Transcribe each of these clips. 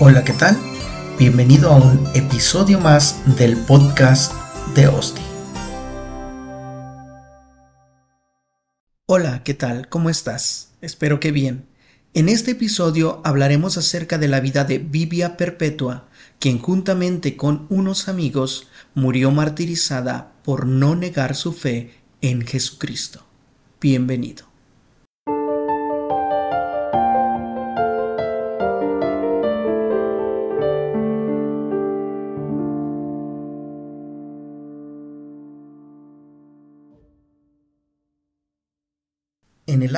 Hola, ¿qué tal? Bienvenido a un episodio más del podcast de Osti. Hola, ¿qué tal? ¿Cómo estás? Espero que bien. En este episodio hablaremos acerca de la vida de Vivia Perpetua, quien juntamente con unos amigos murió martirizada por no negar su fe en Jesucristo. Bienvenido.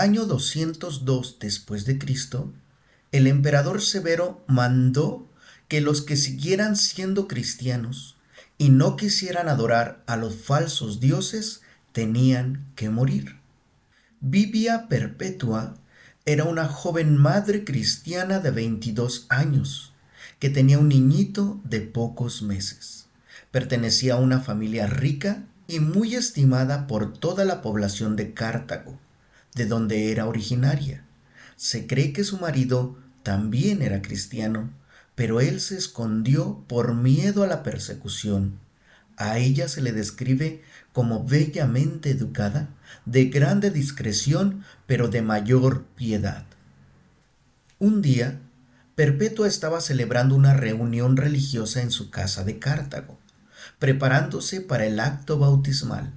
Año 202 después de Cristo, el emperador Severo mandó que los que siguieran siendo cristianos y no quisieran adorar a los falsos dioses tenían que morir. Vivia Perpetua era una joven madre cristiana de 22 años que tenía un niñito de pocos meses. Pertenecía a una familia rica y muy estimada por toda la población de Cartago de donde era originaria. Se cree que su marido también era cristiano, pero él se escondió por miedo a la persecución. A ella se le describe como bellamente educada, de grande discreción, pero de mayor piedad. Un día, Perpetua estaba celebrando una reunión religiosa en su casa de Cartago, preparándose para el acto bautismal,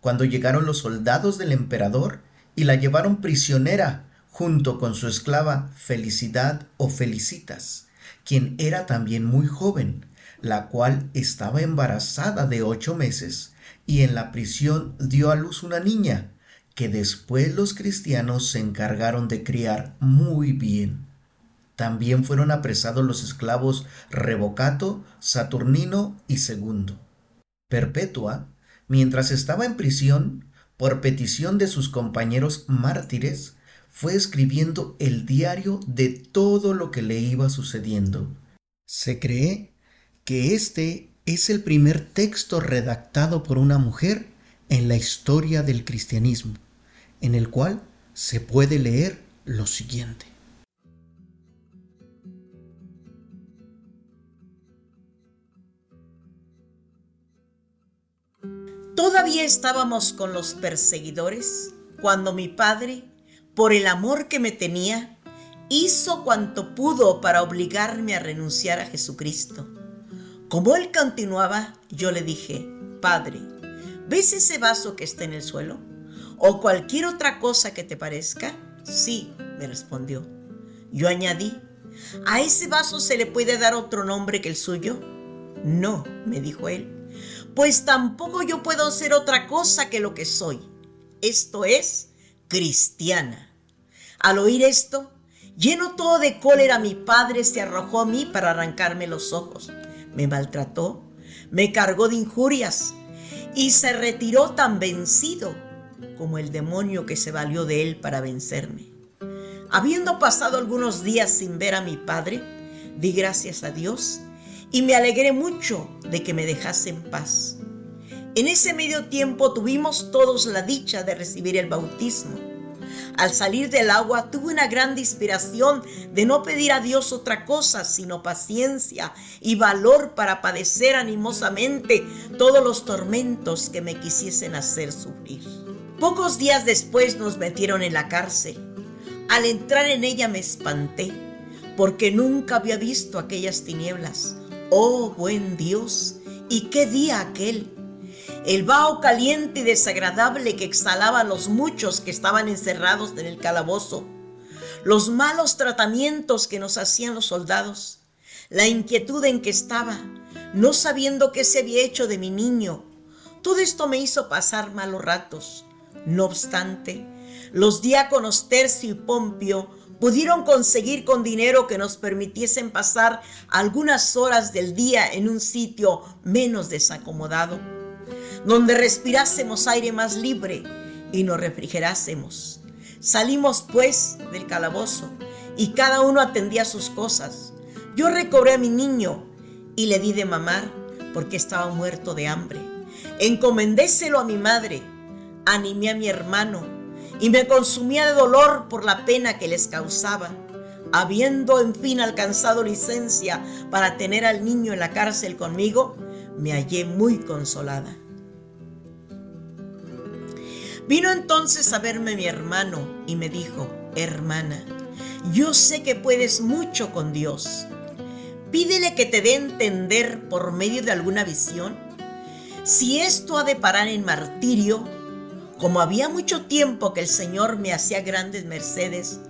cuando llegaron los soldados del emperador y la llevaron prisionera junto con su esclava Felicidad o Felicitas, quien era también muy joven, la cual estaba embarazada de ocho meses y en la prisión dio a luz una niña, que después los cristianos se encargaron de criar muy bien. También fueron apresados los esclavos Revocato, Saturnino y Segundo. Perpetua, mientras estaba en prisión, por petición de sus compañeros mártires, fue escribiendo el diario de todo lo que le iba sucediendo. Se cree que este es el primer texto redactado por una mujer en la historia del cristianismo, en el cual se puede leer lo siguiente. Todavía estábamos con los perseguidores cuando mi padre, por el amor que me tenía, hizo cuanto pudo para obligarme a renunciar a Jesucristo. Como él continuaba, yo le dije, Padre, ¿ves ese vaso que está en el suelo? ¿O cualquier otra cosa que te parezca? Sí, me respondió. Yo añadí, ¿a ese vaso se le puede dar otro nombre que el suyo? No, me dijo él pues tampoco yo puedo ser otra cosa que lo que soy. Esto es cristiana. Al oír esto, lleno todo de cólera, mi padre se arrojó a mí para arrancarme los ojos. Me maltrató, me cargó de injurias y se retiró tan vencido como el demonio que se valió de él para vencerme. Habiendo pasado algunos días sin ver a mi padre, di gracias a Dios y me alegré mucho de que me dejase en paz. En ese medio tiempo tuvimos todos la dicha de recibir el bautismo. Al salir del agua tuve una gran inspiración de no pedir a Dios otra cosa sino paciencia y valor para padecer animosamente todos los tormentos que me quisiesen hacer sufrir. Pocos días después nos metieron en la cárcel. Al entrar en ella me espanté porque nunca había visto aquellas tinieblas Oh buen Dios, ¿y qué día aquel? El vaho caliente y desagradable que exhalaban los muchos que estaban encerrados en el calabozo, los malos tratamientos que nos hacían los soldados, la inquietud en que estaba, no sabiendo qué se había hecho de mi niño, todo esto me hizo pasar malos ratos. No obstante, los diáconos Tercio y Pompio pudieron conseguir con dinero que nos permitiesen pasar algunas horas del día en un sitio menos desacomodado, donde respirásemos aire más libre y nos refrigerásemos. Salimos pues del calabozo y cada uno atendía sus cosas. Yo recobré a mi niño y le di de mamar porque estaba muerto de hambre. Encomendéselo a mi madre, animé a mi hermano y me consumía de dolor por la pena que les causaba. habiendo en fin alcanzado licencia para tener al niño en la cárcel conmigo, me hallé muy consolada. Vino entonces a verme mi hermano y me dijo, hermana, yo sé que puedes mucho con Dios. Pídele que te dé entender por medio de alguna visión si esto ha de parar en martirio. Como había mucho tiempo que el Señor me hacía grandes mercedes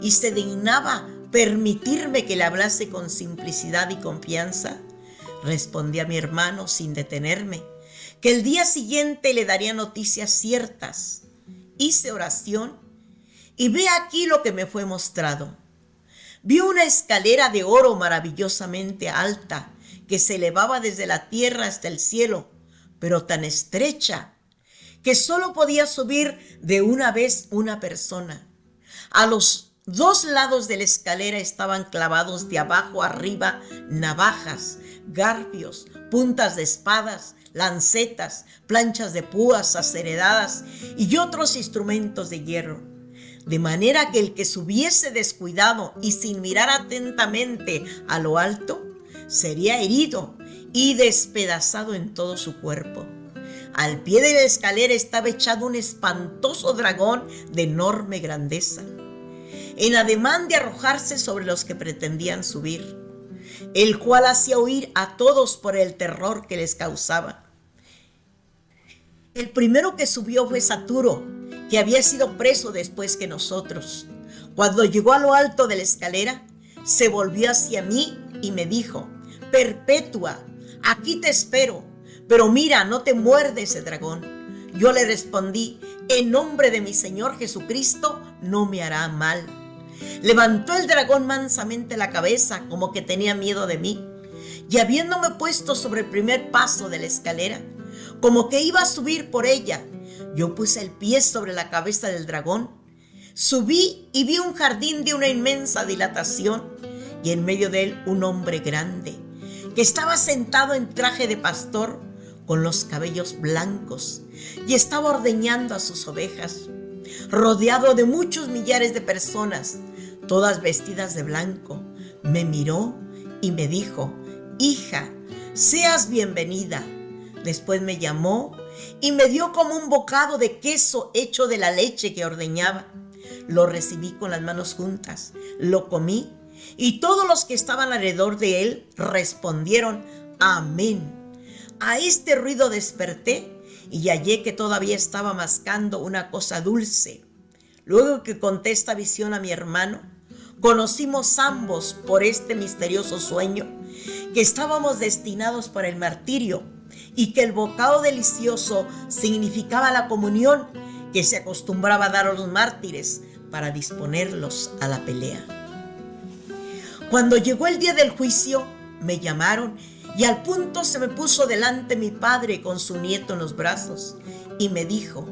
y se dignaba permitirme que le hablase con simplicidad y confianza, respondí a mi hermano sin detenerme que el día siguiente le daría noticias ciertas. Hice oración y ve aquí lo que me fue mostrado. Vi una escalera de oro maravillosamente alta que se elevaba desde la tierra hasta el cielo, pero tan estrecha que solo podía subir de una vez una persona. A los dos lados de la escalera estaban clavados de abajo arriba navajas, garfios, puntas de espadas, lancetas, planchas de púas aceredadas y otros instrumentos de hierro. De manera que el que subiese descuidado y sin mirar atentamente a lo alto, sería herido y despedazado en todo su cuerpo. Al pie de la escalera estaba echado un espantoso dragón de enorme grandeza, en ademán de arrojarse sobre los que pretendían subir el cual hacía huir a todos por el terror que les causaba. El primero que subió fue Saturo, que había sido preso después que nosotros. Cuando llegó a lo alto de la escalera, se volvió hacia mí y me dijo, Perpetua, aquí te espero, pero mira, no te muerde ese dragón. Yo le respondí, en nombre de mi Señor Jesucristo, no me hará mal. Levantó el dragón mansamente la cabeza como que tenía miedo de mí, y habiéndome puesto sobre el primer paso de la escalera, como que iba a subir por ella, yo puse el pie sobre la cabeza del dragón, subí y vi un jardín de una inmensa dilatación, y en medio de él un hombre grande, que estaba sentado en traje de pastor, con los cabellos blancos, y estaba ordeñando a sus ovejas, rodeado de muchos millares de personas, todas vestidas de blanco, me miró y me dijo, hija, seas bienvenida. Después me llamó y me dio como un bocado de queso hecho de la leche que ordeñaba. Lo recibí con las manos juntas, lo comí y todos los que estaban alrededor de él respondieron, amén. A este ruido desperté y hallé que todavía estaba mascando una cosa dulce. Luego que conté esta visión a mi hermano, Conocimos ambos por este misterioso sueño que estábamos destinados para el martirio y que el bocado delicioso significaba la comunión que se acostumbraba a dar a los mártires para disponerlos a la pelea. Cuando llegó el día del juicio, me llamaron y al punto se me puso delante mi padre con su nieto en los brazos y me dijo,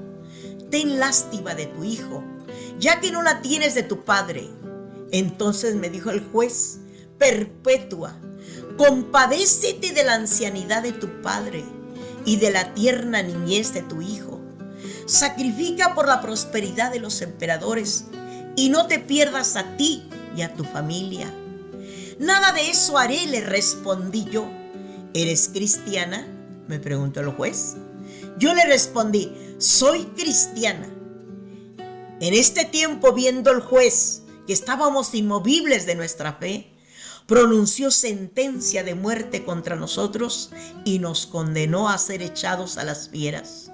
ten lástima de tu hijo, ya que no la tienes de tu padre entonces me dijo el juez, perpetua, compadécete de la ancianidad de tu padre y de la tierna niñez de tu hijo. Sacrifica por la prosperidad de los emperadores y no te pierdas a ti y a tu familia. Nada de eso haré, le respondí yo. ¿Eres cristiana? me preguntó el juez. Yo le respondí, soy cristiana. En este tiempo, viendo el juez que estábamos inmovibles de nuestra fe, pronunció sentencia de muerte contra nosotros y nos condenó a ser echados a las fieras.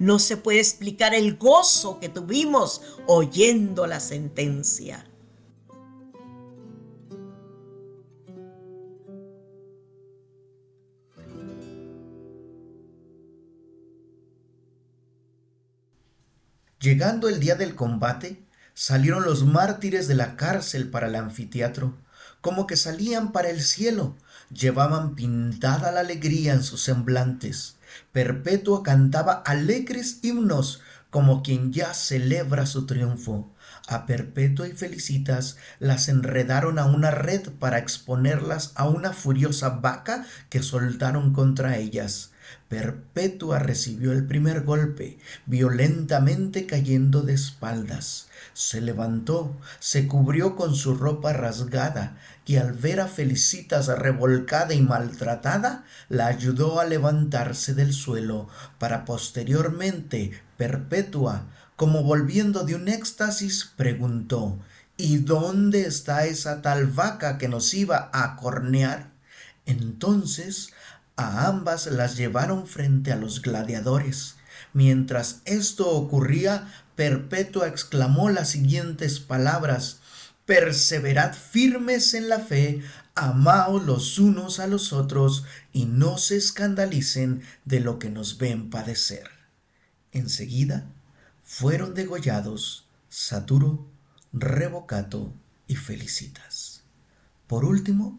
No se puede explicar el gozo que tuvimos oyendo la sentencia. Llegando el día del combate, Salieron los mártires de la cárcel para el anfiteatro, como que salían para el cielo, llevaban pintada la alegría en sus semblantes. Perpetua cantaba alegres himnos como quien ya celebra su triunfo. A Perpetua y Felicitas las enredaron a una red para exponerlas a una furiosa vaca que soltaron contra ellas. Perpetua recibió el primer golpe, violentamente cayendo de espaldas. Se levantó, se cubrió con su ropa rasgada, y al ver a Felicitas revolcada y maltratada, la ayudó a levantarse del suelo, para posteriormente Perpetua, como volviendo de un éxtasis, preguntó ¿Y dónde está esa tal vaca que nos iba a cornear? Entonces a ambas las llevaron frente a los gladiadores. Mientras esto ocurría, Perpetua exclamó las siguientes palabras Perseverad firmes en la fe, amaos los unos a los otros, y no se escandalicen de lo que nos ven padecer. Enseguida fueron degollados Saturo, Revocato y Felicitas. Por último,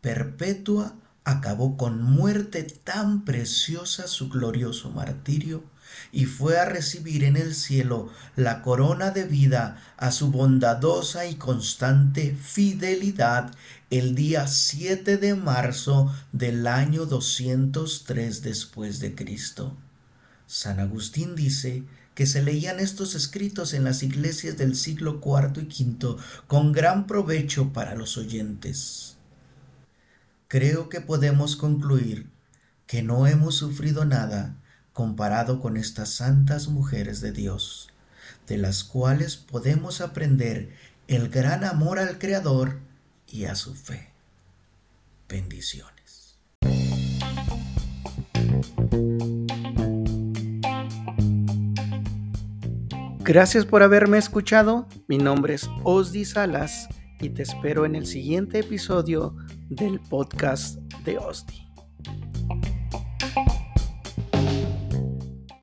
Perpetua acabó con muerte tan preciosa su glorioso martirio y fue a recibir en el cielo la corona de vida a su bondadosa y constante fidelidad el día 7 de marzo del año 203 después de Cristo. San Agustín dice que se leían estos escritos en las iglesias del siglo IV y V con gran provecho para los oyentes creo que podemos concluir que no hemos sufrido nada comparado con estas santas mujeres de Dios, de las cuales podemos aprender el gran amor al Creador y a su fe. Bendiciones. Gracias por haberme escuchado. Mi nombre es Osdi Salas y te espero en el siguiente episodio del podcast de Osti.